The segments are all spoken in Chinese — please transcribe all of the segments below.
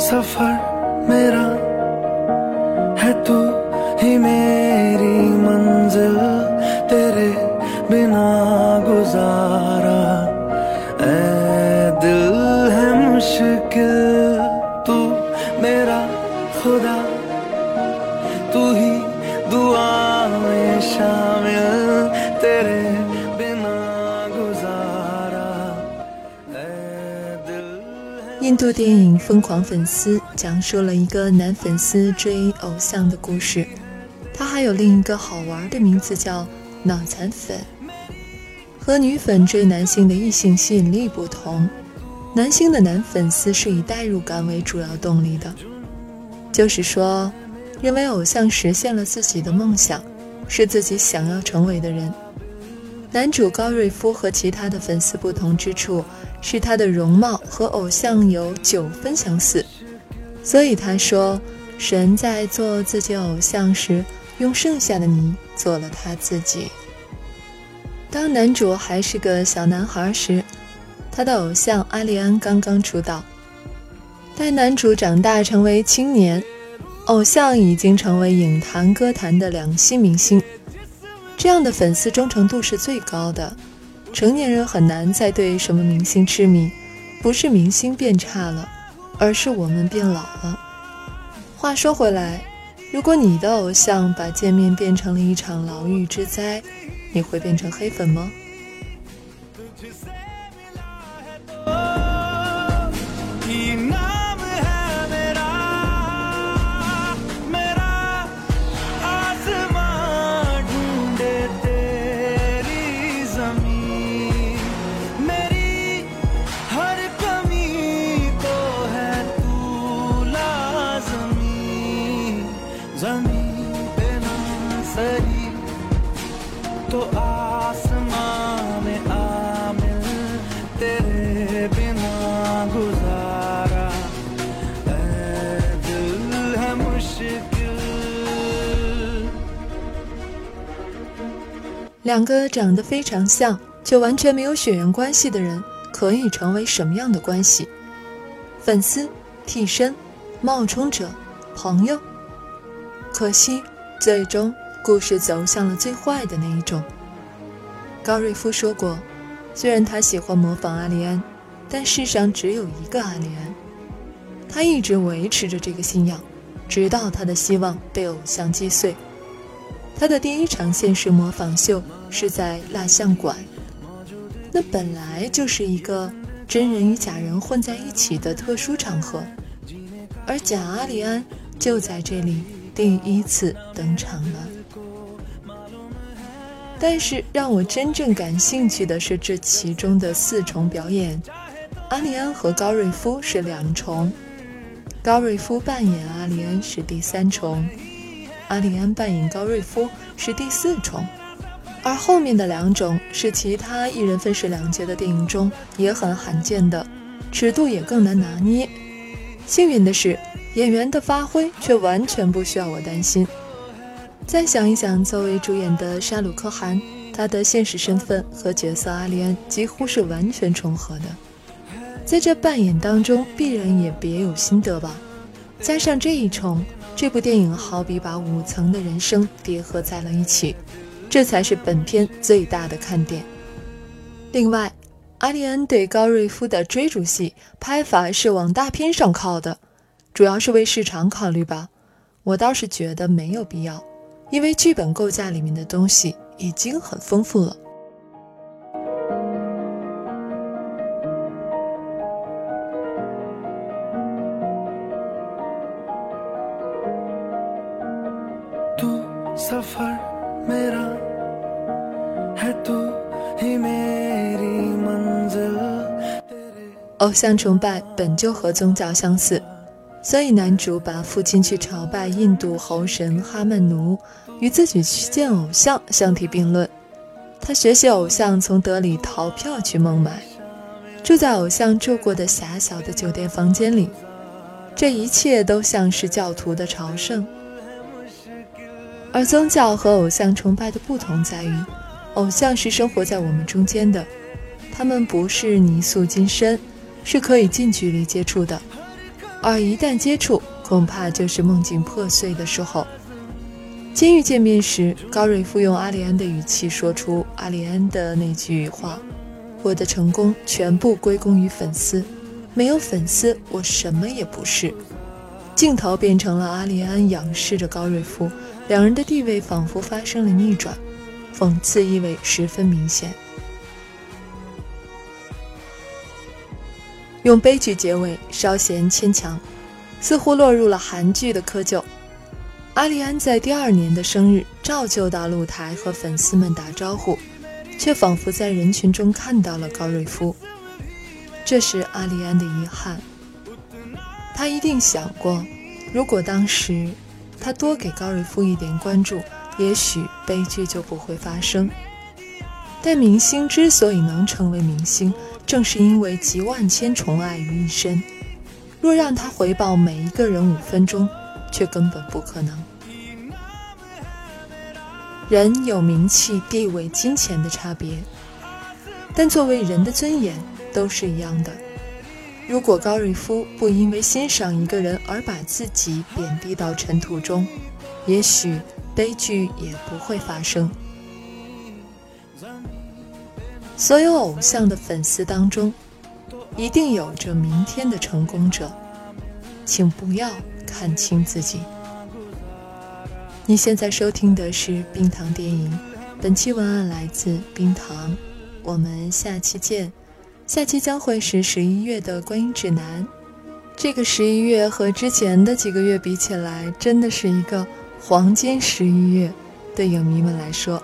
सफ़र मेरा है तू ही मेरी मंजिल तेरे बिना गुजारा 印度电影《疯狂粉丝》讲述了一个男粉丝追偶像的故事。他还有另一个好玩的名字叫“脑残粉”。和女粉追男性的异性吸引力不同，男性的男粉丝是以代入感为主要动力的，就是说，认为偶像实现了自己的梦想，是自己想要成为的人。男主高瑞夫和其他的粉丝不同之处是他的容貌和偶像有九分相似，所以他说，神在做自己偶像时，用剩下的你做了他自己。当男主还是个小男孩时，他的偶像阿丽安刚刚出道。待男主长大成为青年，偶像已经成为影坛歌坛的两栖明星。这样的粉丝忠诚度是最高的。成年人很难再对什么明星痴迷，不是明星变差了，而是我们变老了。话说回来，如果你的偶像把见面变成了一场牢狱之灾，你会变成黑粉吗？两个长得非常像却完全没有血缘关系的人，可以成为什么样的关系？粉丝、替身、冒充者、朋友？可惜，最终故事走向了最坏的那一种。高瑞夫说过，虽然他喜欢模仿阿丽安，但世上只有一个阿丽安。他一直维持着这个信仰，直到他的希望被偶像击碎。他的第一场现实模仿秀是在蜡像馆，那本来就是一个真人与假人混在一起的特殊场合，而假阿里安就在这里第一次登场了。但是让我真正感兴趣的是这其中的四重表演，阿里安和高瑞夫是两重，高瑞夫扮演阿里安是第三重。阿里安扮演高瑞夫是第四重，而后面的两种是其他一人分饰两角的电影中也很罕见的，尺度也更难拿捏。幸运的是，演员的发挥却完全不需要我担心。再想一想，作为主演的沙鲁克·汗，他的现实身份和角色阿里安几乎是完全重合的，在这扮演当中必然也别有心得吧。加上这一重。这部电影好比把五层的人生叠合在了一起，这才是本片最大的看点。另外，阿利安对高瑞夫的追逐戏拍法是往大片上靠的，主要是为市场考虑吧。我倒是觉得没有必要，因为剧本构架里面的东西已经很丰富了。偶像崇拜本就和宗教相似，所以男主把父亲去朝拜印度猴神哈曼奴，与自己去见偶像相提并论。他学习偶像从德里逃票去孟买，住在偶像住过的狭小的酒店房间里，这一切都像是教徒的朝圣。而宗教和偶像崇拜的不同在于，偶像是生活在我们中间的，他们不是泥塑金身，是可以近距离接触的。而一旦接触，恐怕就是梦境破碎的时候。监狱见面时，高瑞夫用阿里安的语气说出阿里安的那句话：“我的成功全部归功于粉丝，没有粉丝，我什么也不是。”镜头变成了阿里安仰视着高瑞夫，两人的地位仿佛发生了逆转，讽刺意味十分明显。用悲剧结尾稍显牵强，似乎落入了韩剧的窠臼。阿里安在第二年的生日照旧到露台和粉丝们打招呼，却仿佛在人群中看到了高瑞夫。这是阿里安的遗憾。他一定想过，如果当时他多给高瑞夫一点关注，也许悲剧就不会发生。但明星之所以能成为明星，正是因为集万千宠爱于一身。若让他回报每一个人五分钟，却根本不可能。人有名气、地位、金钱的差别，但作为人的尊严都是一样的。如果高瑞夫不因为欣赏一个人而把自己贬低到尘土中，也许悲剧也不会发生。所有偶像的粉丝当中，一定有着明天的成功者，请不要看清自己。你现在收听的是冰糖电影，本期文案来自冰糖，我们下期见。下期将会是十一月的观影指南。这个十一月和之前的几个月比起来，真的是一个黄金十一月，对影迷们来说，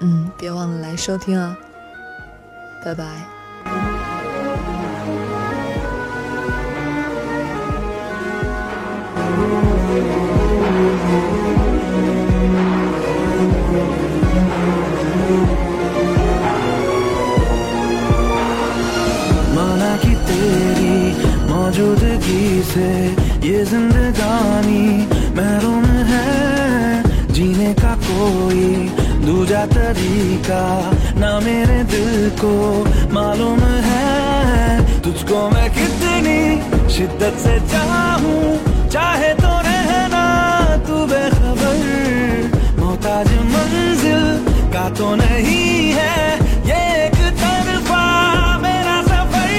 嗯，别忘了来收听啊！拜拜。मौजूदगी से ये जिंदगानी दूजा तरीका ना मेरे दिल को मालूम है। तुझको मैं कितनी शिद्दत से चाहूँ, चाहे तो रहना तू बेखबर। मोहताज मंजिल का तो नहीं है, ये एक तरफा मेरा सफ़र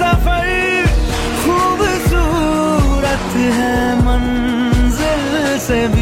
सफ़र। खूबसूरत है मंजिल से भी।